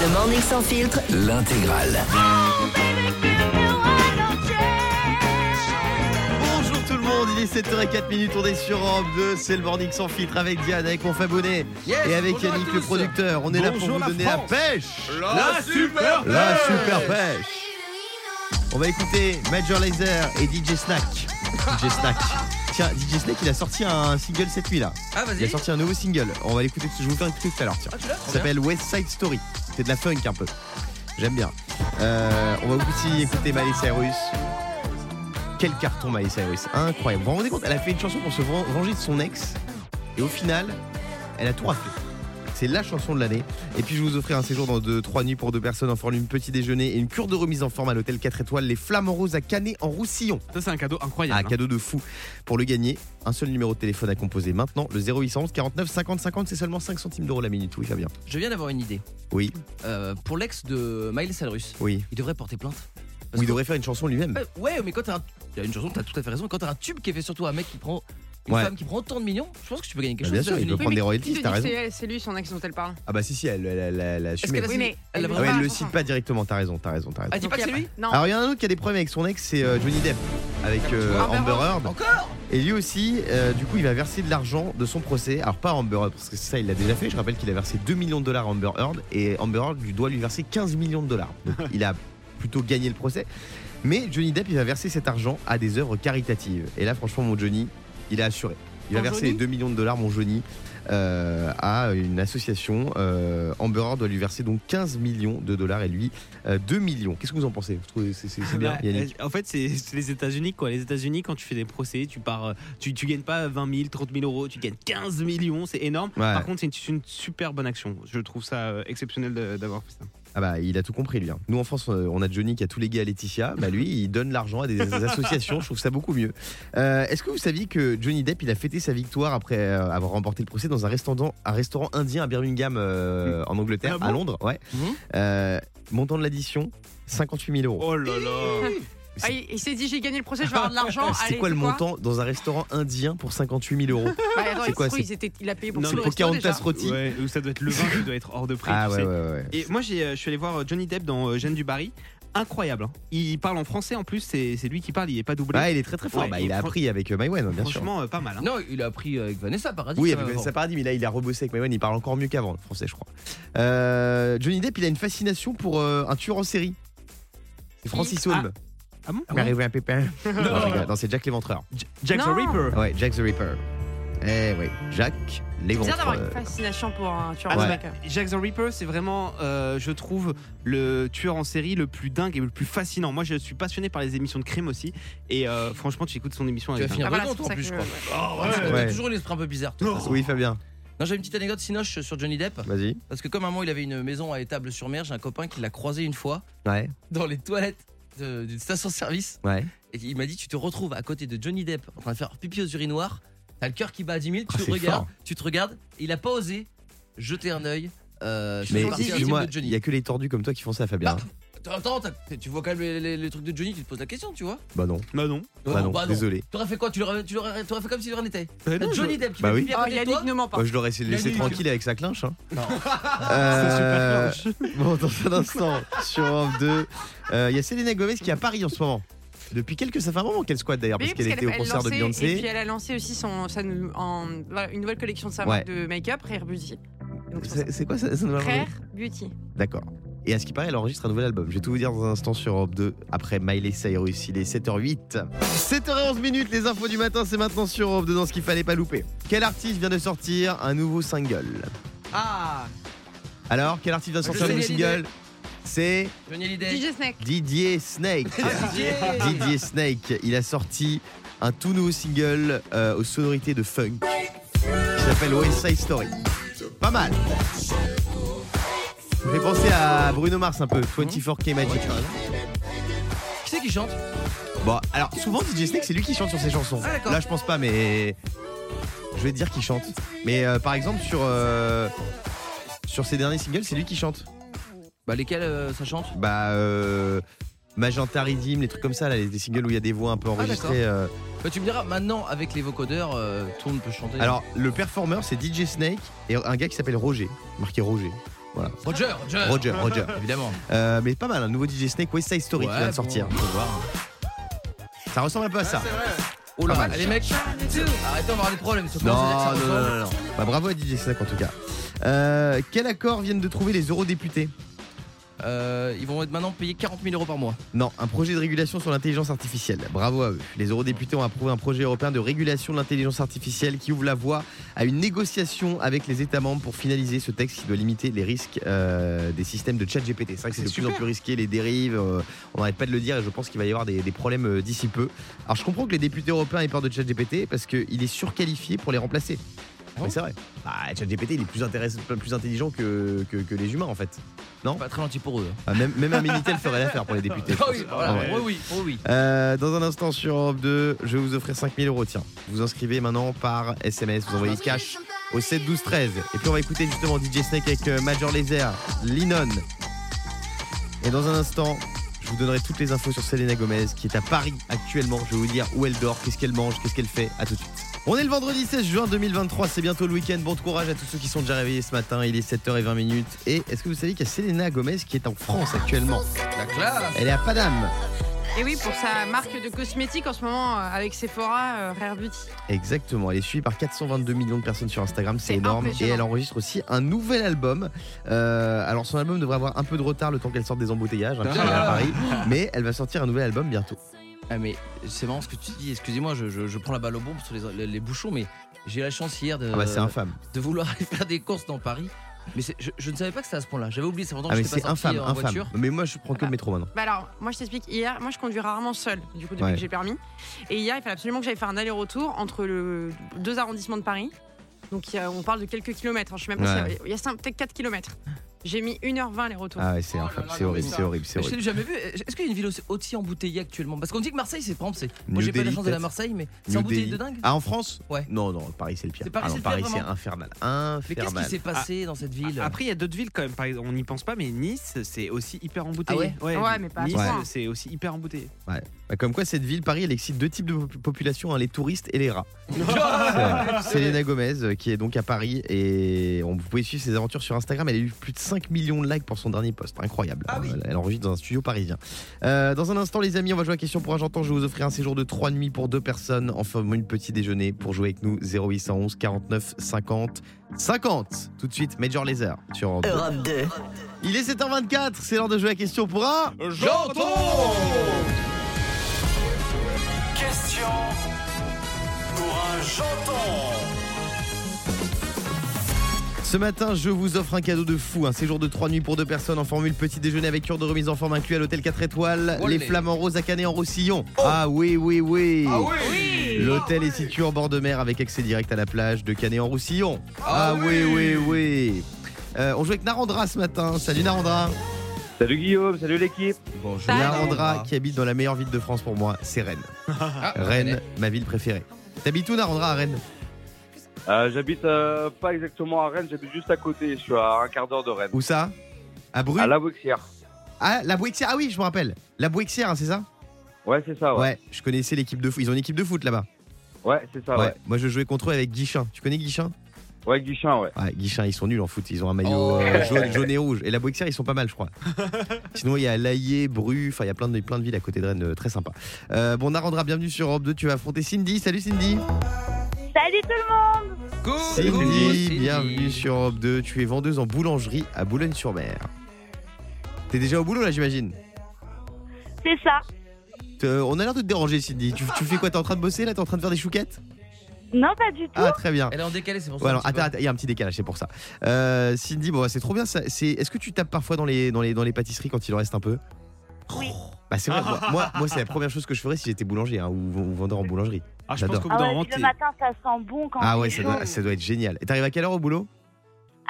Le Morning Sans Filtre, L'intégrale. Bonjour tout le monde, il est 7h04 minutes, on est sur Europe 2, c'est le morning sans filtre avec Diane, avec mon Fabonnet et avec Yannick le producteur. On est là pour vous la donner la pêche La super La super pêche On va écouter Major Lazer et DJ Snack. DJ Snack. Tiens, DJ Snack, il a sorti un single cette nuit là. Ah, Il a sorti un nouveau single. On va l'écouter, je vais vous faire écouter tout à l'heure. Tiens. Ah, Ça s'appelle West Side Story. C'est de la funk un peu. J'aime bien. Euh, on va aussi écouter Miley Cyrus. Quel carton Miley Cyrus. Incroyable. Vous vous rendez compte Elle a fait une chanson pour se ven- venger de son ex. Et au final, elle a tout raflé. C'est la chanson de l'année. Et puis je vous offrir un séjour dans deux, trois nuits pour deux personnes en formule petit déjeuner et une cure de remise en forme à l'hôtel 4 étoiles Les Flamants Roses à Canet en Roussillon. Ça, c'est un cadeau Ah, incroyable. hein. cadeau de fou. Pour le gagner, un seul numéro de téléphone à composer maintenant, le 0811 49 50 50, c'est seulement 5 centimes d'euros la minute. Oui, Fabien. Je viens d'avoir une idée. Oui, Euh, pour l'ex de Miley Cyrus, oui. il devrait porter plainte. Ou il devrait faire une chanson lui-même. Euh, ouais, mais quand t'as un... Il y a une chanson, t'as tout à fait raison. Quand t'as un tube qui est fait surtout un mec qui prend. Une Ouais. femme qui prend autant de millions, je pense que tu peux gagner quelque Bah, bien chose. sûr, il peut prendre des royalties, t'as raison. c'est- lui son ex dont elle parle. Ah bah si, si, elle, elle, elle, elle a Est-ce assumé. qu'elle a Oui, mais Elle Ah ouais, la le cite pas directement, t'as raison, t'as raison, t'as raison. Ah, dis pas que c'est lui Non. Alors il y en a un autre qui a des problèmes avec son ex, c'est euh, Johnny Depp, avec euh, Amber. Heard. Encore Et lui aussi, euh, du coup, il va verser de l'argent de son procès. Alors pas à Amber Heard, parce que ça, il l'a déjà fait. Je rappelle qu'il a versé 2 millions de dollars à Amber Heard, et Amber Heard lui doit lui verser 15 millions de dollars. Donc il a plutôt gagné le procès. Mais Johnny Depp, il va verser cet argent à des œuvres caritatives. Et là, franchement, mon Johnny, il a assuré. Il va Mon verser Johnny 2 millions de dollars, mon Johnny, euh, à une association. Euh, Amber Heard doit lui verser donc 15 millions de dollars et lui euh, 2 millions. Qu'est-ce que vous en pensez? Vous trouvez c'est c'est- c'est bien, Bah, Yannick? euh, En fait, c'est c'est les États-Unis, quoi. Les États-Unis, quand tu fais des procès, tu pars, euh, tu, tu gagnes pas 20 000, 30 000 euros, tu gagnes 15 millions, c'est énorme. Ouais. Par contre, c'est une, une super bonne action. Je trouve ça euh, exceptionnel d'avoir fait ça. Ah bah il a tout compris lui. hein. Nous en France euh, on a Johnny qui a tout légué à Laetitia. Bah lui il donne l'argent à des associations. Je trouve ça beaucoup mieux. Euh, Est-ce que vous saviez que Johnny Depp il a fêté sa victoire après euh, avoir remporté le procès dans un restaurant, un restaurant indien à Birmingham euh, en Angleterre, Ah bon? À Londres, ouais. Mhm. Euh, montant de l'addition 58 000 euros. Oh là là Ah, il il s'est dit j'ai gagné le procès, je vais avoir de l'argent. C'est quoi le montant dans un restaurant indien pour 58 000 euros Bah, C'est il- quoi, Il a payé pour Non, tout C'est le pour resto 40 déjà. tasses rôties Ouais, ou ça doit être le vin qui doit être hors de prix. Ah tu ouais, sais. ouais ouais. Et moi, euh, je suis allé voir euh, Johnny Depp dans euh, Jeanne du Barry. Incroyable. hein. Il parle en français en plus, c'est lui qui parle, il est pas doublé. Ah il est très très fort. Ouais, bah, il a appris avec euh, Maïwen bien sûr. Franchement, euh, pas mal. hein. Non, il a appris avec Vanessa Paradis. Oui, avec Vanessa Paradis, mais là il a rebossé avec Maïwen, il parle encore mieux qu'avant, le français, je crois. Euh, Johnny Depp, il a une fascination pour euh, un tueur en série. C'est Francis Holm. Ah bon Mais arrivé un pépin. Non, rigole. Non, c'est Jack l'Éventreur. Jack the Non. Ripper. Ouais, Jack the Ripper. Eh oui, Jack C'est bizarre d'avoir une l'Éventreur. fascination pour un tueur Ah en non, série. Jack the Ripper, c'est vraiment, euh, je trouve, le tueur en série le plus dingue et le plus fascinant. Moi, je suis passionné par les émissions de crime aussi. Et euh, franchement, tu écoutes son émission Tu vas avec finir Ah, voilà, en plus, je ça crois. Tu as Ouais. toujours l'esprit un peu bizarre. façon. Oui, Fabien, Non, j'ai une petite anecdote sinoche sur Johnny Depp. vas-y. Parce que comme à un moment il avait une maison à étable sur mer, j'ai un copain qui l'a croisé une fois Ouais, dans les toilettes d'une station-service. ouais. Et il m'a dit Tu te retrouves à côté de Johnny Depp en train de faire pipi aux urinoirs. T'as le cœur qui bat à 10 000, tu Ah, te c'est regardes, fort. tu te regardes. Et il a pas osé jeter un œil. Euh, Mais excuse-moi, il y a que les tordus comme toi qui font ça, Fabien. Bah, Attends, tu vois quand même les, les- les trucs de Johnny, tu te poses la question, tu vois Bah non, Bah non. bah non, désolé. T'aurais fait quoi Tu l'aurais tu l'aurais- t'aurais fait comme si de rien n'était. Bah non, Johnny Depp qui Bah oui. à Oh, côté de toi. Yannick ne ment pas. Moi, je l'aurais laissé Yannick. tranquille avec sa clinche. Hein. Non. Euh, C'est super Bon, dans un instant, sur Europe 2, euh, il y a Selena Gomez qui est à Paris en ce moment. Depuis quelques. Ça fait un moment qu'elle squatte d'ailleurs, Oui, parce qu'elle était au elle concert de lançait- Et puis Beyoncé. elle a lancé aussi son, sa nou- en- voilà, une nouvelle collection de sa Ouais. marque de make-up, Rare Beauty. Donc, c'est quoi ça, ça nous va ça. Rare Beauty. D'accord. Et à ce qui paraît, elle enregistre un nouvel album. Je vais tout vous dire dans un instant sur Europe 2 après Miley Cyrus. Il est 7h08. 7h11 minutes, les infos du matin, c'est maintenant sur Europe 2 dans ce qu'il fallait pas louper. Quel artiste vient de sortir un nouveau single? Ah Alors, quel artiste vient de sortir un nouveau single? C'est. DJ Snake. Didier Snake. Didier. Didier Snake. Il a sorti un tout nouveau single euh, aux sonorités de funk qui s'appelle West Side Story. Pas mal. Ça me fait penser à Bruno Mars un peu, 24K Magic. Qui c'est qui chante? Bon, alors souvent DJ Snake c'est lui qui chante sur ses chansons. Ah, d'accord. Là je pense pas, mais je vais te dire qu'il chante. Mais euh, par exemple sur euh, sur ses derniers singles, c'est lui qui chante. Bah lesquels euh, ça chante? Bah euh, Magenta Redeem, les trucs comme ça, là, les, les singles où il y a des voix un peu enregistrées. euh. Bah tu me diras, maintenant avec les vocodeurs, euh, tout le monde peut chanter. Alors le performeur c'est DJ Snake et un gars qui s'appelle Roger, marqué Roger. Voilà. Roger, Roger. Roger, Roger. Évidemment. Euh, mais pas mal, un nouveau DJ Snake West Side Story qui vient de sortir. bon. Ça ressemble un peu à ça. Oh là, allez mec, arrêtez, on va avoir des problèmes. sur Non, ça non, non. Bah, bravo à DJ Snake en tout cas. Euh, quel accord viennent de trouver les eurodéputés? Euh, ils vont être maintenant payés 40 000 euros par mois. Non, un projet de régulation sur l'intelligence artificielle. Bravo à eux. Les eurodéputés ont approuvé un projet européen de régulation de l'intelligence artificielle qui ouvre la voie à une négociation avec les États membres pour finaliser ce texte qui doit limiter les risques euh, des systèmes de chat GPT. C'est vrai que c'est de plus en plus risqué, les dérives, euh, on n'arrête pas de le dire et je pense qu'il va y avoir des, des problèmes euh, d'ici peu. Alors je comprends que les députés européens aient peur de chat GPT parce qu'il est surqualifié pour les remplacer. Bon Mais c'est vrai. Bah, ChatGPT, il est plus, intéressant- plus intelligent que, que, que les humains en fait. Pas très gentil pour eux. Ah, même, même un Minitel ferait l'affaire pour les députés. Ah oui, voilà. Ah ouais. oui, oui, oui, oui. Euh, dans un instant sur Europe 2, je vais vous offrir 5000 euros. Tiens, vous inscrivez maintenant par SMS, vous envoyez cash au 7 12 13. Et puis on va écouter justement DJ Snake avec euh, Major Laser, Linon. Et dans un instant, je vous donnerai toutes les infos sur Selena Gomez qui est à Paris actuellement. Je vais vous dire où elle dort, qu'est-ce qu'elle mange, qu'est-ce qu'elle fait. À tout de suite. On est le vendredi 16 juin 2023, c'est bientôt le week-end. Bon courage à tous ceux qui sont déjà réveillés ce matin. Il est 7h20 minutes. Et est-ce que vous savez qu'il y a Selena Gomez qui est en France actuellement? La classe. Elle est à Paname. Et oui, pour sa marque de cosmétiques en ce moment euh, avec Sephora, euh, Rare Beauty. Exactement, elle est suivie par 422 millions de personnes sur Instagram, c'est énorme. Et elle enregistre aussi un nouvel album. Euh, alors son album devrait avoir un peu de retard le temps qu'elle sorte des embouteillages hein, est à Ah. Paris, mais elle va sortir un nouvel album bientôt. Ah, mais c'est marrant ce que tu dis. Excusez-moi, je, je- je prends la balle au bon sur les, les- les bouchons, mais j'ai eu la chance hier de, Ah bah infâme. de vouloir aller faire des courses dans Paris. Mais je, je ne savais pas que c'était à ce point-là. J'avais oublié, c'est pendant Ah que mais je c'est pas infâme, en infâme. voiture. Mais moi je prends que le métro maintenant. Bah alors, moi je t'explique. Hier, moi je conduis rarement seul, du coup, depuis Ouais. que j'ai permis. Et hier, il fallait absolument que j'aille faire un aller-retour entre le deux arrondissements de Paris. Donc a- on parle de quelques kilomètres. hein. Je sais même pas Ouais. si- Il y a cinq- peut-être 4 kilomètres. J'ai mis 1h20 aller-retour. Ah ouais c'est Oh horrible, c'est horrible, c'est Mais je horrible. l'ai jamais vu. Est-ce qu'il y a une ville aussi, aussi embouteillée actuellement? Parce qu'on dit que Marseille, c'est par exemple, Moi, j'ai pas la chance d'aller à. Marseille, mais c'est embouteillé de dingue? Ah en France? Ouais. Non non, Paris c'est le pire. C'est Paris, Ah non, Paris c'est vraiment infernal, Mais qu'est-ce infernal. qui s'est passé dans cette ville? Après, il y a d'autres villes quand même. Par exemple, on n'y pense pas, mais Nice, c'est aussi hyper embouteillé. Ah ouais? Ouais, mais pas Nice, c'est aussi hyper embouteillé. Bah, comme quoi cette ville, Paris, elle excite deux types de pop- population, hein, les touristes et les rats. C'est Selena Gomez euh, qui est donc à Paris et on, vous pouvez suivre ses aventures sur Instagram. Elle a eu plus de 5 millions de likes pour son dernier post. Incroyable. Ah oui. elle, enregistre dans un studio parisien. Euh, dans un instant, les amis, on va jouer à question pour un j'entends. Je vais vous offrir un séjour de 3 nuits pour deux personnes en formule petit déjeuner pour jouer avec nous 0811 49 50 50. Tout de suite, Major Laser sur Europe 2. Europe 2. Il est 7h24, c'est l'heure de jouer à question pour un J'entends Question pour un janton. Ce matin, je vous offre un cadeau de fou, un séjour de 3 nuits pour deux personnes en formule petit déjeuner avec cure de remise en forme inclus à l'hôtel 4 étoiles, Olé. les flamants roses à Canet en Roussillon. Ah oui, oui, oui. Oui L'hôtel est situé en bord de mer avec accès direct à la plage de Canet en Roussillon. Ah, oui, oui, oui. Euh, on joue avec Narandra ce matin. Salut Narandra. Salut Guillaume, salut l'équipe. Bonjour. Salut. Narandra qui habite dans la meilleure ville de France pour moi, c'est Rennes. Ah, Rennes, ma ville préférée. T'habites où Narandra à Rennes? Euh, j'habite euh, pas exactement à Rennes, j'habite juste à côté, je suis à un quart d'heure de Rennes. Où ça? À Bru À la Bouxière. Ah, la Bouixière. Ah oui, je me rappelle. La Bouixière, hein, c'est ça? Ouais, c'est ça, ouais. ouais. je connaissais l'équipe de foot. Ils ont une équipe de foot là-bas. Ouais, c'est ça, ouais. Moi, je jouais contre eux avec Guichin. Tu connais Guichin? Ouais, Guichin, ouais. Ouais, Guichin, ils sont nuls en foot. Ils ont un maillot Oh. euh, jaune, jaune et rouge. Et la Bouixière, ils sont pas mal, je crois. Sinon, il y a Laillé, Bru. Enfin, il y a plein de, plein de villes à côté de Rennes, euh, très sympa. Euh, bon, Narendra, bienvenue sur Europe 2. Tu vas affronter Cindy. Salut Cindy. Salut tout le monde Coucou, Cindy, bienvenue sur Europe 2. Tu es vendeuse en boulangerie à Boulogne-sur-Mer. T'es déjà au boulot là, j'imagine C'est ça. Euh, On a l'air de te déranger, Cindy. Tu, tu fais quoi? T'es en train de bosser là? T'es en train de faire des chouquettes? Non, pas du tout. Ah, très bien. Elle est en décalé, c'est pour ça. Ouais, alors, attends, il y a un petit décalage, c'est pour ça. Euh, Cindy, bon, c'est trop bien. Ça. C'est, est-ce que tu tapes parfois dans les, dans les, dans les pâtisseries quand il en reste un peu? Oui. Bah c'est vrai. moi, moi, moi, c'est la première chose que je ferais si j'étais boulanger hein, ou, ou vendeur en boulangerie. Ah, je J'adore. pense qu'au bout Ah ouais, moment, puis le t'es- matin, ça sent bon quand Ah ouais, ça chaud. doit, ça doit être génial. Et t'arrives à quelle heure au boulot?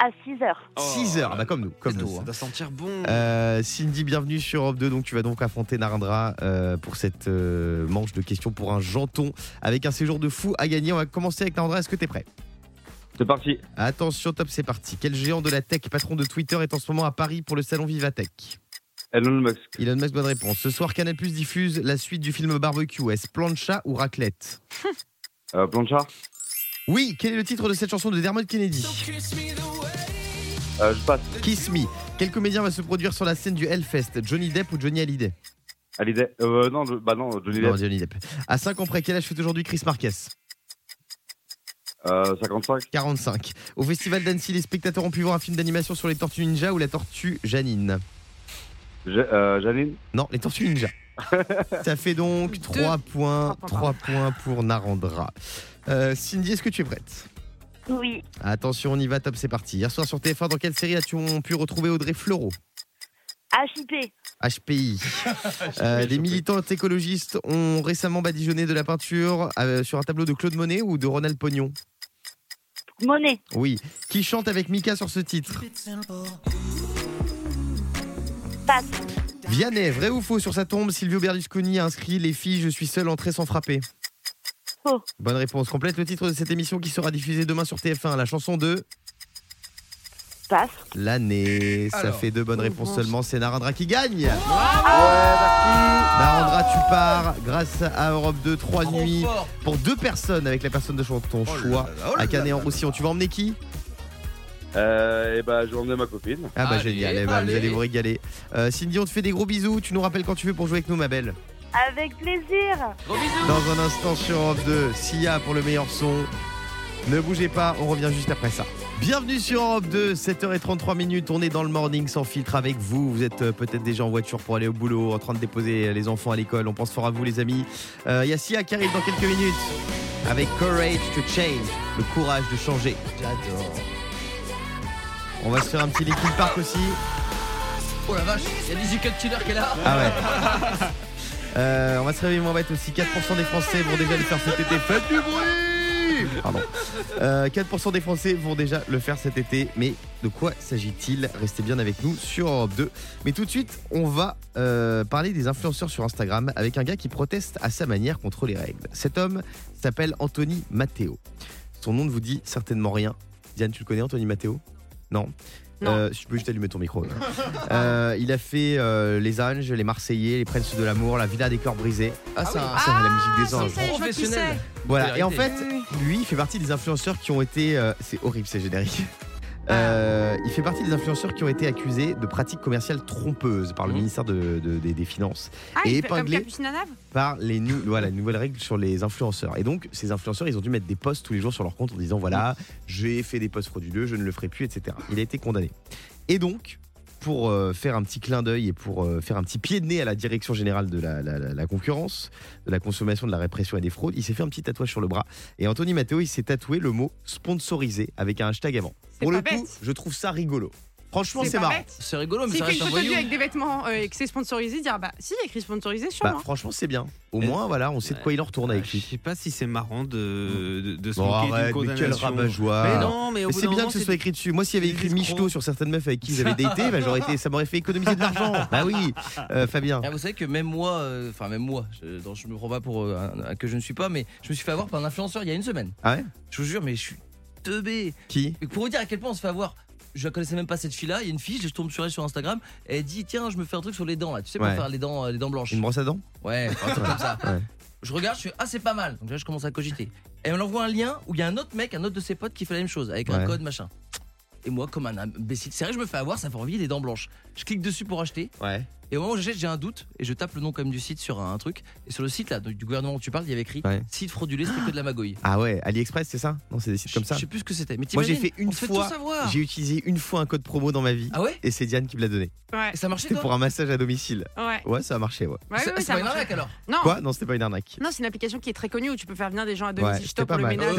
À 6 heures. Oh. 6 heures. Bah comme nous, comme nous. tôt, Ça doit sentir bon. Euh, Cindy, bienvenue sur Europe 2. Donc, tu vas donc affronter Narendra euh, pour cette euh, manche de questions pour un janton avec un séjour de fou à gagner. On va commencer avec Narendra. Est-ce que t'es prêt? C'est parti. Attention, top, c'est parti. Quel géant de la tech, patron de Twitter, est en ce moment à Paris pour le salon Vivatech? Elon Musk. Elon Musk, bonne réponse. Ce soir, Canal Plus diffuse la suite du film Barbecue. Est-ce plancha ou raclette Euh, Blanchard. Oui, quel est le titre de cette chanson de Dermot Kennedy? Euh, je passe. Kiss Me. Quel comédien va se produire sur la scène du Hellfest? Johnny Depp ou Johnny Hallyday? L'idée. Euh, non, je- bah non, Johnny Non, Depp. Johnny Depp. À 5 ans près, quel âge fait aujourd'hui Chris Marquez? Euh, 55. 45. Au festival d'Annecy, les spectateurs ont pu voir un film d'animation sur les tortues ninja ou la tortue Janine? Ja- euh, Janine Non, les tortues ninja. Ça fait donc 3 points, Trois 3 points, pour Narendra. Euh, Cindy, est-ce que tu es prête? Oui. Attention, on y va, top, c'est parti. Hier soir sur TF1, dans quelle série as-tu pu retrouver Audrey Fleurot? HIP. HPI. Euh, des militants écologistes ont récemment badigeonné de la peinture euh, sur un tableau de Claude Monet ou de Ronald Pognon? Monnaie. Oui. Qui chante avec Mika sur ce titre? Passe. Vianney, vrai ou faux Sur sa tombe, Silvio Berlusconi a inscrit Les filles, je suis seul, entrée sans frapper. Faux. Bonne réponse. Complète le titre de cette émission qui sera diffusée demain sur TF1. La chanson de Passe. l'année. Ça Alors. fait deux bonnes réponses seulement. C'est Narendra qui gagne. Narendra, tu pars grâce à Europe 2, 3 Trop nuits fort. pour deux personnes avec la personne de ton Oh choix là là, oh là à Canet là en. Roussillon. Tu vas emmener qui? Euh, et bah, je vais emmener ma copine. Ah bah Allez, génial, eh ben, vous allez. vous régaler. Euh, Cindy, on te fait des gros bisous. Tu nous rappelles quand tu veux pour jouer avec nous, ma belle. Avec plaisir. Gros bisous. Dans un instant sur Europe 2, Sia pour le meilleur son. Ne bougez pas, on revient juste après ça. Bienvenue sur Europe 2, 7h33 minutes. On est dans le morning sans filtre avec vous. Vous êtes euh, peut-être déjà en voiture pour aller au boulot, en train de déposer les enfants à l'école. On pense fort à vous, les amis. Euh, Il y a Sia qui arrive dans quelques minutes avec Courage to Change, le courage de changer. J'adore. On va se faire un petit Linkin Park aussi. Oh la vache, il y a des Cut Killer qui est là. Ah ouais. Euh, on va se réveiller moins bête aussi. 4% des Français vont déjà le faire cet été. Faites du bruit Pardon. Euh, 4% des Français vont déjà le faire cet été. Mais de quoi s'agit-il Restez bien avec nous sur Europe 2. Mais tout de suite, on va euh, parler des influenceurs sur Instagram avec un gars qui proteste à sa manière contre les règles. Cet homme s'appelle Anthony Matteo. Son nom ne vous dit certainement rien. Diane, tu le connais, Anthony Matteo? Non Non. Euh, je peux juste allumer ton micro. Euh, il a fait euh, Les Anges, Les Marseillais, Les Princes de l'amour, La Villa des corps brisés. Ah, Ah, c'est la musique des si, anges. ça qui Professionnel. Voilà, et en fait, lui, il fait partie des influenceurs qui ont été. euh, c'est horrible ces génériques. Ah. Euh, il fait partie des influenceurs qui ont été accusés de pratiques commerciales trompeuses par le Mhm. ministère de- de- des, des Finances, Ah, Et il fait comme épinglé. Capucine Anav par les, nou- voilà, les nouvelles règles sur les influenceurs. Et donc, ces influenceurs, ils ont dû mettre des posts tous les jours sur leur compte en disant voilà, j'ai fait des posts frauduleux, je ne le ferai plus, etc. Il a été condamné. Et donc, pour euh, faire un petit clin d'œil et pour euh, faire un petit pied de nez à la direction générale de la- la concurrence, de la consommation, de la répression et des fraudes, il s'est fait un petit tatouage sur le bras. Et Anthony Matteo, il s'est tatoué le mot sponsorisé avec un hashtag avant. Pour le pas coup, bête. je trouve ça rigolo. Franchement, c'est pas marrant. bête. C'est rigolo, mais S'il ça fait une reste un photo de lui voyou. avec des vêtements euh, et que c'est sponsorisé, dire bah si, il y a écrit sponsorisé sur Bah, moi. franchement, c'est bien. Au Et- moins, voilà, on sait de quoi il en retourne avec Je lui. sais pas si c'est marrant de, de, de se Bon, moquer d'une arrête, mais quel condamnation. rabat-joie. Mais non, mais, au Mais bout c'est d'un bien moment, que ce soit écrit dessus. Moi, s'il y avait écrit des Michto escrocs. sur certaines meufs avec qui j'avais daté, bah, j'aurais été, ça m'aurait fait économiser de l'argent. Bah oui, Euh, Fabien. Ah, vous savez que même moi, euh, enfin même moi, je, donc, je me prends pas pour euh, un- un- que je ne suis pas, mais je me suis fait avoir par un influenceur il y a une semaine. Ah ouais? Je vous jure, mais je suis teubé. Qui Et pour vous dire à quel point on se fait avoir. Je la connaissais même pas cette fille-là. Il y a une fille, je tombe sur elle sur Instagram. Elle dit tiens, je me fais un truc sur les dents là. Tu sais pour Ouais. faire les dents, euh, les dents blanches. Une brosse à dents Ouais, un truc comme ça. Ouais. Je regarde, je fais ah c'est pas mal. Donc là je commence à cogiter. Elle m'envoie un lien où il y a un autre mec, un autre de ses potes qui fait la même chose avec un code machin. Et moi comme un imbécile, c'est vrai je me fais avoir, ça fait envie des dents blanches. Je clique dessus pour acheter. Ouais. Et au moment où j'achète, j'ai un doute et je tape le nom comme du site sur un, un truc. Et sur le site là, donc, du gouvernement où tu parles, il y avait écrit Ouais. site fraudulé, c'était que de la magouille. Ah ouais, AliExpress, c'est ça? Non, c'est des sites comme ça. Je sais plus ce que c'était. Mais Moi, j'ai fait une fois-. J'ai utilisé une fois un code promo dans ma vie. Ah ouais? Et c'est Diane qui me l'a donné. Ouais. Et ça marchait C'était pour un massage à domicile. Ouais. Ouais, ça a marché, ouais. Ouais, C'est ça pas une arnaque alors? Non. Quoi? Non, c'était pas une arnaque. Non, c'est une application qui est très connue où tu peux faire venir des gens à domicile pas pour le mal. ménage,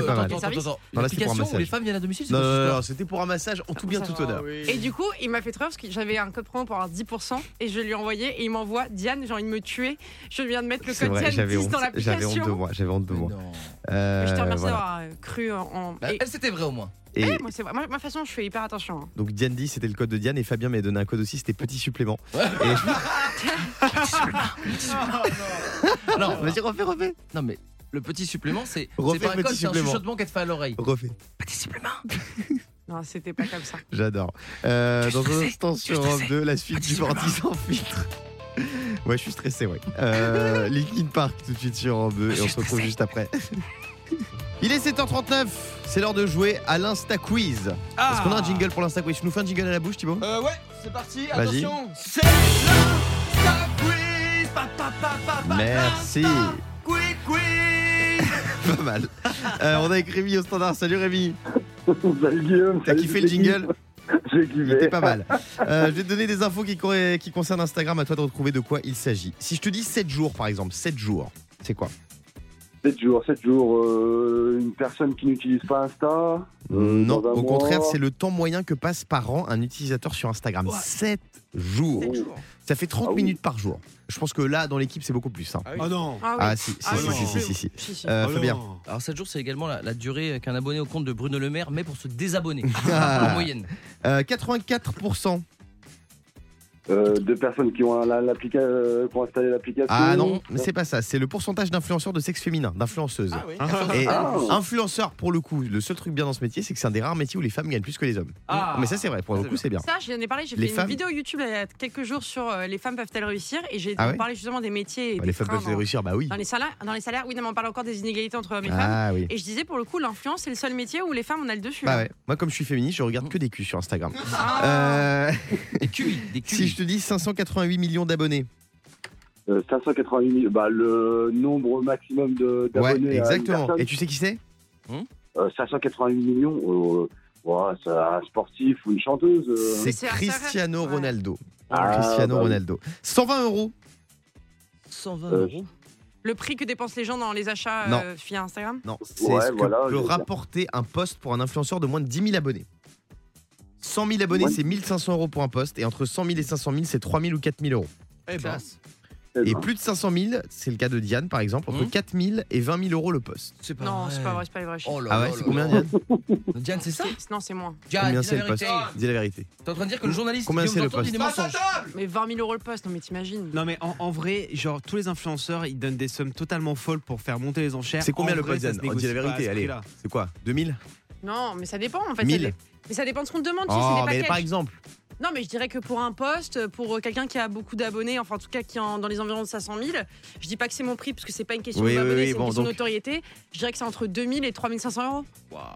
L'application où les massage. femmes viennent à domicile, c'est Non, c'était pour un massage en tout bien, ça tout honneur. Et du coup, il m'a fait trop parce que j'avais un code promo pour avoir 10% et je lui ai envoyé et il m'envoie Diane, j'ai envie de me tuer. Je viens de mettre le code vrai, Diane j'avais 10 honte. dans J'avais honte de l'application. moi. J'avais honte de moi. non. Euh, Je te remercie voilà. d'avoir euh, cru en. Bah, et- Elle c'était vrai au moins. Et Ouais, moi, c'est vrai. Moi, ma façon, je fais hyper attention. hein. donc Diane dit c'était le code de Diane et Fabien m'a donné un code aussi, c'était petit supplément. Ouais. Et je- Non, Vas-y, refais, refais. non mais le petit supplément c'est pas un petit code, c'est un chuchotement qu'elle te fait à l'oreille. Refais. Petit supplément. Non, c'était pas comme ça. J'adore. Euh, dans un instant sur Europe stressé. 2, la suite Petit du Vorti sans filtre. Ouais, je suis stressé, ouais. Euh, Linkin Park tout de suite sur Europe 2 et Je on se retrouve juste après. Il est 7h39, c'est l'heure de jouer à l'Insta Quiz. Ah. Est-ce qu'on a un jingle pour l'Insta Quiz? Tu nous fais un jingle à la bouche, Thibaut? Euh, ouais, c'est parti, attention. C'est l'Insta quiz. Pa, pa, pa, pa, pa, Merci. pa. Quiz, quiz. Pas mal. Euh, on est avec Rémi au standard. Salut Rémi. Salut Guillaume. T'as kiffé le jingle J'ai Il était kiffé. pas mal. Euh, je vais te donner des infos qui, qui concernent Instagram. À toi de retrouver de quoi il s'agit. Si je te dis 7 jours, par exemple, 7 jours, c'est quoi? 7 jours, 7 jours. euh, une personne qui n'utilise pas Insta. euh, Non, au mois. contraire, c'est le temps moyen que passe par an un utilisateur sur Instagram. 7 jours. Sept jours. Ça fait 30 Ah minutes par jour. Je pense que là, dans l'équipe, c'est beaucoup plus. hein. Oh non. Ah oui. Ah si, si, Ah si, si, non. si, si, si. Si, si. Euh, Oh Fabien. Alors 7 jours, c'est également la, la durée qu'un abonné au compte de Bruno Le Maire met pour se désabonner. Ah. en moyenne. Euh, 84%. Euh, de personnes qui ont, un- la- l'applica- euh, qui ont installé l'application. Ah non, mais c'est pas ça. C'est le pourcentage d'influenceurs de sexe féminin, d'influenceuses. Ah oui. Et Ah. influenceur, pour le coup, le seul truc bien dans ce métier, c'est que c'est un des rares métiers où les femmes gagnent plus que les hommes. Ah. Mais ça, c'est vrai. Pour le coup, c'est bien. Ça, j'en ai parlé, j'ai Les fait femmes- une vidéo YouTube il y a quelques jours sur euh, les femmes peuvent-elles réussir et j'ai Ah ouais parlé justement des métiers et Bah, des les femmes freins peuvent dans, réussir, bah oui. dans les salaires. Dans les salaires, oui, non, mais on parle encore des inégalités entre hommes et femmes. Ah oui. Et je disais pour le coup, l'influence, c'est le seul métier où les femmes on a le dessus. Bah hein. ouais. Moi, comme je suis féministe, je regarde que des culs sur Instagram. Ah. Euh, Des QI, des QI. Je te dis 588 millions d'abonnés. Euh, 588 000, bah, le nombre maximum de- Ouais, d'abonnés. à une exactement. personne. Et tu sais qui c'est? Euh, 588 millions. euh, ouais, c'est un sportif ou une chanteuse. euh. C'est c'est Cristiano ouais. Ronaldo. Ah, Cristiano bah oui. Ronaldo. 120 euros. 120 Euh, euros. Le prix que dépensent les gens dans les achats Non. euh, via Instagram? Non, c'est Ouais, ce que voilà, peut je veux dire. rapporter un poste pour un influenceur de moins de 10 000 abonnés. 100 000 abonnés, Ouais. c'est 1500 euros pour un poste. Et entre 100 000 et 500 000, c'est 3 000 ou 4 000 euros. Eh ben, Classe. Eh Et ben, plus de 500 000, c'est le cas de Diane par exemple, entre Mmh. 4 000 et 20 000 euros le poste. C'est pas Non, vrai. c'est pas vrai, c'est pas les vrais chiffres. Oh là Ah ouais, là c'est combien là. Diane Diane, c'est ça Non, c'est moins. Diane, Combien dis c'est la le poste vérité. Dis la vérité. T'es en train de dire que le journaliste Combien c'est le Danton dit des poste mensonges Mais 20 000 euros le poste, non mais t'imagines. Non mais en, en vrai, genre tous les influenceurs, ils donnent des sommes totalement folles pour faire monter les enchères. C'est combien En le vrai, poste ça Diane se On dit la négocie pas à vérité, ce allez. prix-là. C'est quoi 2000 Non, mais ça dépend en fait. 1000 ça dé- Mais ça dépend de ce qu'on te demande. tu sais, Oh, c'est des mais par exemple. Non, mais je dirais que pour un poste, pour quelqu'un qui a beaucoup d'abonnés, enfin en tout cas qui est en- dans les environs de 500 000, je dis pas que c'est mon prix parce que c'est pas une question Oui, oui, d'abonnés, oui, c'est bon, une question donc- de notoriété. Je dirais que c'est entre 2000 et 3500 euros.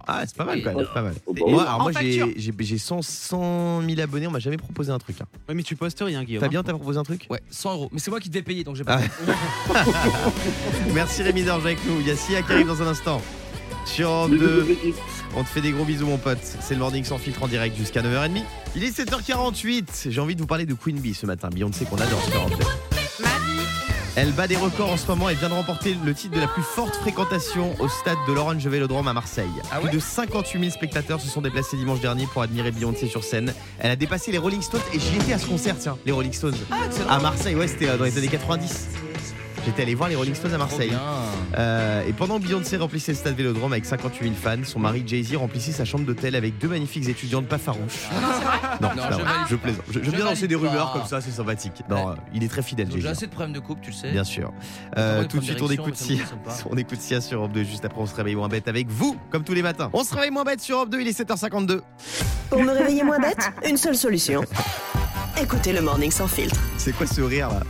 Ah, c'est pas mal quand même. c'est pas mal. Moi, alors moi j'ai facture. j'ai- j'ai 100, 100 000 abonnés, on m'a jamais proposé un truc. hein. Ouais, mais tu postes rien, Guillaume. Fabien, t'as proposé un truc? Ouais, 100 euros. Mais c'est moi qui devais payer, donc j'ai pas. Ah. Merci Rémi d'être avec nous. Il y a Sia qui arrive dans un instant. Sur Europe bisous, 2, toute l'équipe. on te fait des gros bisous mon pote. C'est le morning sans filtre en direct jusqu'à 9h30. Il est 7h48. J'ai envie de vous parler de Queen Bee ce matin. Beyoncé qu'on adore sur Europe 2. Ma vie. Elle bat des records en ce moment et vient de remporter le titre de la plus forte fréquentation au stade de l'Orange Vélodrome à Marseille. Ah plus de 58 000 spectateurs se sont déplacés dimanche dernier pour admirer Beyoncé sur scène. Elle a dépassé les Rolling Stones et j'y étais à ce concert, tiens, les Rolling Stones. à Marseille, ouais, c'était euh, dans les années 90. J'étais allé voir les Rolling Stones à Marseille. Euh, et pendant que Beyoncé remplissait le stade Vélodrome avec 58 000 fans, son mari Jay-Z remplissait sa chambre d'hôtel avec deux magnifiques étudiantes pas farouches. Non, c'est Non, je je pas. plaisante. Je- Je bien lancer des rumeurs pas. comme ça, c'est sympathique. Non, Ouais. euh, il est très fidèle, Donc j'ai Jay-Z. assez de problèmes de couple, tu le sais. Bien sûr. Euh, tout de suite, on écoute Sia. On écoute Sia sur Europe 2. Juste après, on se réveille moins bête avec vous, comme tous les matins. On se réveille moins bête sur Europe 2. Il est 7h52. Pour me réveiller moins bête, une seule solution. Écoutez le Morning Sans Filtre. C'est quoi ce rire là?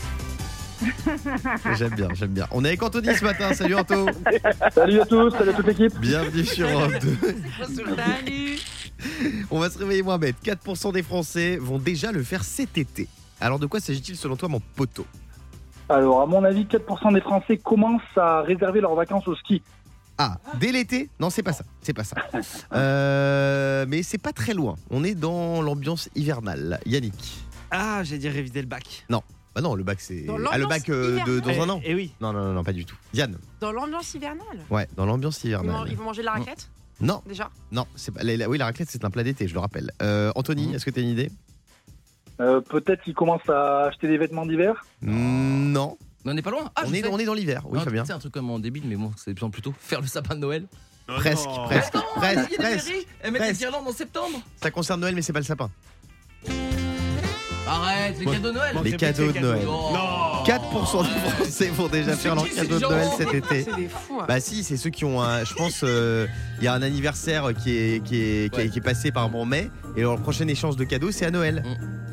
J'aime bien, j'aime bien. On est avec Anthony ce matin. Salut Anto. Salut à tous, salut à toute l'équipe. Bienvenue sur Europe 2. Salut. On va se réveiller moins bête. 4% des Français vont déjà le faire cet été. Alors de quoi s'agit-il selon toi, mon poteau? Alors, à mon avis, 4% des Français commencent à réserver leurs vacances au ski. Ah, dès l'été? Non, c'est pas ça. C'est pas ça. Euh, mais c'est pas très loin. On est dans l'ambiance hivernale. Yannick. Ah, j'ai dit réviser le bac. Bah non, le bac c'est. Dans Ah, le bac euh, de, dans Eh- un an Eh oui. Non, non, non, non, pas du tout. Diane. Dans l'ambiance hivernale. Ouais, dans l'ambiance Ils, man- hivernale. ils vont manger de la raclette Non, déjà. non, c'est pas. la- la- oui, la raclette c'est un plat d'été, je le rappelle. Euh, Anthony, Mhm. est-ce que tu as une idée? Euh, Peut-être qu'ils commencent à acheter des vêtements d'hiver? Mm, Non. Mais on n'est pas loin. Ah, on, je est, sais. on est dans l'hiver. Oui, Non, Fabien. C'est un truc comme en débile, mais bon, c'est bien plutôt faire le sapin de Noël. Presque, non. presque, presque, des presque. Elles mettent des presque. guirlandes en septembre. Ça concerne Noël, mais c'est pas le sapin. Arrête, les cadeaux de Noël. Les c'est cadeaux de Noël. Oh. Non 4% des Français vont déjà faire leur cadeau de Noël cet été. C'est des fous. hein. Bah si, c'est ceux qui ont un... Je pense, euh, il y a un anniversaire qui est, qui est, qui est, Ouais. qui est passé par rapport au mai, et leur prochain échange de cadeaux, c'est à Noël.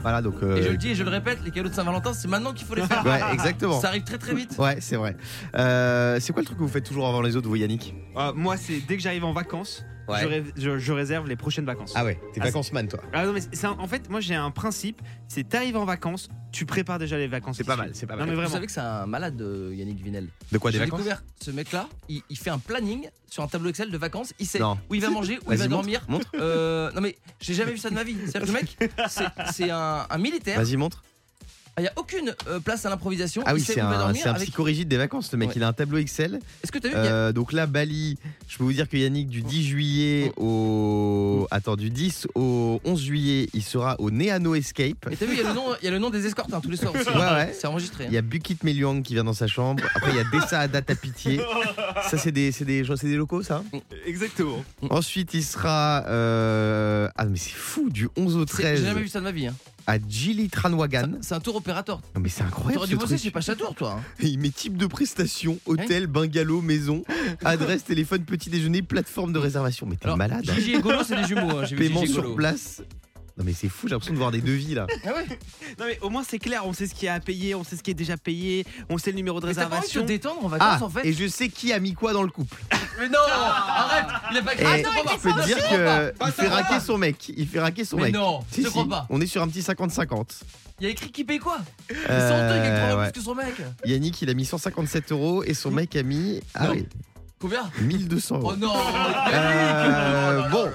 Voilà, donc. euh, Et je le dis et je le répète, les cadeaux de Saint-Valentin, c'est maintenant qu'il faut les faire. Ouais, exactement. Ça arrive très très vite. Ouais, c'est vrai. Euh, c'est quoi le truc que vous faites toujours avant les autres, vous, Yannick? Euh, moi, c'est dès que j'arrive en vacances, Ouais. je, ré- je- je réserve les prochaines vacances. Ah ouais, t'es Ah, vacanceman, toi. Ah non, mais c'est un- en fait, moi j'ai un principe, c'est t'arrives en vacances, tu prépares déjà les vacances. C'est pas mal, c'est pas Non mal. mais Vous savez que c'est un malade, Yannick Vinel. De quoi, des J'ai vacances? découvert ce mec-là, il, il fait un planning sur un tableau Excel de vacances. Il sait Non. où il va manger, où il va montre, dormir. montre. Euh, non mais j'ai jamais vu ça de ma vie. C'est-à-dire que le mec, c'est- c'est un, un militaire. Vas-y, montre. Il n'y a aucune euh, place à l'improvisation. Ah oui, c'est un, dormir. c'est un avec- psychorigide des vacances, ce mec. Ouais. Il a un tableau Excel. Est-ce que t'as vu il y a- Euh, donc là, Bali, je peux vous dire que Yannick, du 10 juillet au. Attends, du 10 au 11 juillet, il sera au Neano Escape. Mais t'as vu, il y, a le nom- il y a le nom des escortes hein, tous les soirs aussi. Ouais, ouais. C'est enregistré. hein. Il y a Bukit Meliang qui vient dans sa chambre. Après, il y a Dessa Adata Pitié. Ça, c'est des, c'est des, c'est des locaux, ça Exactement. Ensuite, il sera. euh, Ah, mais c'est fou, du 11 au C'est- 13 J'ai jamais vu ça de ma vie. hein. À Gili Tranwagan. C'est un tour opérateur. Non, mais c'est incroyable. T'aurais dû ce bosser truc. chez Pachatour, toi. hein. Il met type de prestation, hôtel, bungalow, maison, adresse, téléphone, petit déjeuner, plateforme de réservation. Mais t'es Alors, malade. hein. Gigi et Golo, c'est des jumeaux. hein. J'ai vu Paiement Gigi et sur Golo. place. Non mais c'est fou, j'ai l'impression de voir des devis là. Ah ouais Non mais au moins c'est clair, on sait ce qui est à payer, on sait ce qui est déjà payé, on sait le numéro de Mais t'as pas envie de te réservation. détendre en vacances Ah, en fait et je sais qui a mis quoi dans le couple. Mais non Arrête Il a pas Et créé je peux te dire que il fait raquer son mec. Il fait raquer son Mais mec. non, Si, je te crois si, pas. On est sur un petit 50-50. Il y a écrit qui paye quoi? Euh, C'est honteux, il gagne ouais. plus que son mec Yannick, il a mis 157 euros et son mec a mis ah Non. oui, Combien? 1200 euros. Oh non Euh, Yannick bon,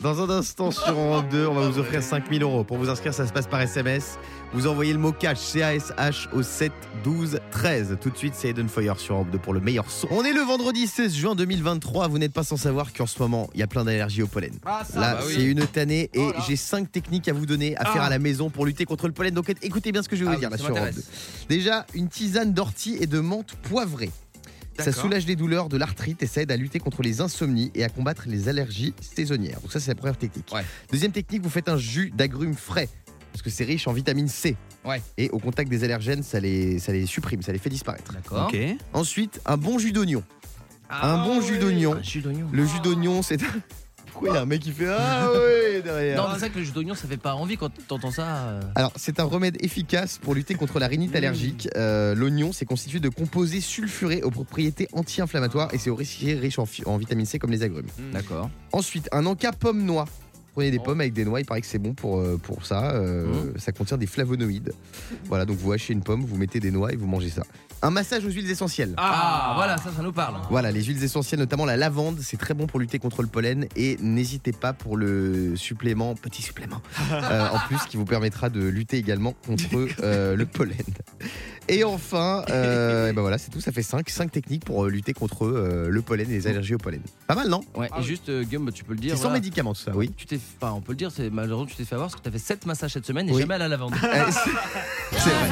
dans un instant sur Europe 2, on va vous offrir 5000 euros. Pour vous inscrire, ça se passe par SMS. Vous envoyez le mot cash, C-A-S-H au 7 12 13. Tout de suite, c'est Eden Fire sur Europe 2 pour le meilleur son. On est le vendredi 16 juin 2023. Vous n'êtes pas sans savoir qu'en ce moment, il y a plein d'allergies au pollen. Ah, ça, Là, bah oui. c'est une tannée et Oh j'ai 5 techniques à vous donner, à faire Ah. à la maison pour lutter contre le pollen. Donc écoutez bien ce que je vais Ah vous dire oui, là ça sur Europe m'intéresse. 2. Déjà, une tisane d'ortie et de menthe poivrée. Ça soulage les douleurs de l'arthrite et ça aide à lutter contre les insomnies et à combattre les allergies saisonnières. Donc ça, c'est la première technique. Ouais. Deuxième technique, vous faites un jus d'agrumes frais. Parce que c'est riche en vitamine C. Ouais. Et au contact des allergènes, ça les, ça les supprime, ça les fait disparaître. D'accord. Ok. Ensuite, un bon jus d'oignon. un bon jus d'oignon. Un jus d'oignon. Le jus d'oignon, c'est. Pourquoi il y a un mec qui fait Ah ouais derrière Non, c'est vrai que le jus d'oignon, ça fait pas envie quand t'entends ça. euh. Alors, c'est un remède efficace pour lutter contre la rhinite allergique. Euh, L'oignon, c'est constitué de composés sulfurés aux propriétés anti-inflammatoires et c'est aussi riche en, fi- en vitamine C comme les agrumes. D'accord. Ensuite, un encas pomme noix. Prenez des pommes avec des noix, il paraît que c'est bon pour, euh, pour ça. Euh, Ça contient des flavonoïdes. Voilà, donc vous hachez une pomme, vous mettez des noix et vous mangez ça. Un massage aux huiles essentielles. Ah, voilà, ça, ça nous parle. Voilà, les huiles essentielles, notamment la lavande, c'est très bon pour lutter contre le pollen. Et n'hésitez pas pour le supplément, petit supplément, euh, en plus qui vous permettra de lutter également contre euh, le pollen. Et enfin, euh, et ben voilà, c'est tout, ça fait 5 cinq techniques pour euh, lutter contre euh, le pollen et les allergies au pollen. Pas mal, non? Ouais, et juste, euh, Guillaume, tu peux le dire. C'est sans voilà. médicaments, tout ça, oui. Tu t'es, enfin, on peut le dire, c'est malheureusement tu t'es fait avoir parce que t'as fait 7 massages cette semaine et Oui. jamais à la lavande. Euh, c'est c'est vrai.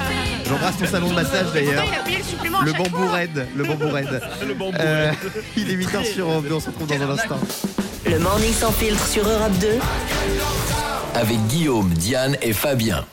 J'embrasse ton salon de massage d'ailleurs. Il a payé le supplément à Le chaque bambou raide, le bambou raide. Le bambou. Euh, il est 8h sur Europe 2, on se retrouve dans un instant. Le morning sans filtre sur Europe 2. Avec Guillaume, Diane et Fabien.